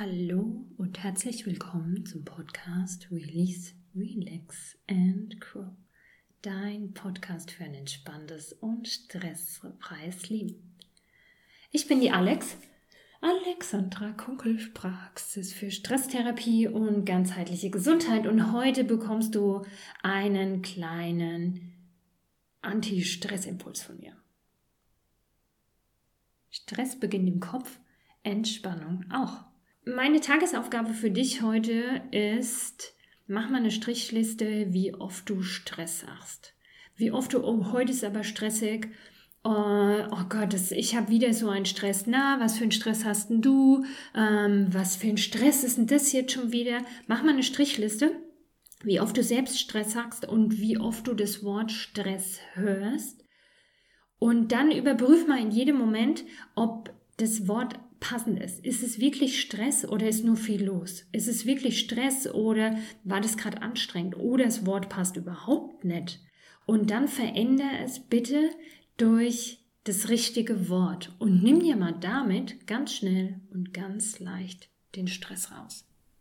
Hallo und herzlich willkommen zum Podcast Release, Relax and Grow. Dein Podcast für ein entspanntes und stressfreies Leben. Ich bin die Alex, Alexandra Kunkel, Praxis für Stresstherapie und ganzheitliche Gesundheit. Und heute bekommst du einen kleinen Anti-Stress-Impuls von mir. Stress beginnt im Kopf, Entspannung auch. Meine Tagesaufgabe für dich heute ist, mach mal eine Strichliste, wie oft du Stress hast. Wie oft du, oh, heute ist aber stressig. Oh, oh Gott, das, ich habe wieder so einen Stress. Na, was für einen Stress hast denn du? Ähm, was für ein Stress ist denn das jetzt schon wieder? Mach mal eine Strichliste, wie oft du selbst Stress hast und wie oft du das Wort Stress hörst. Und dann überprüf mal in jedem Moment, ob das Wort passend ist. Ist es wirklich Stress oder ist nur viel los? Ist es wirklich Stress oder war das gerade anstrengend oder das Wort passt überhaupt nicht? Und dann verändere es bitte durch das richtige Wort und nimm dir mal damit ganz schnell und ganz leicht den Stress raus.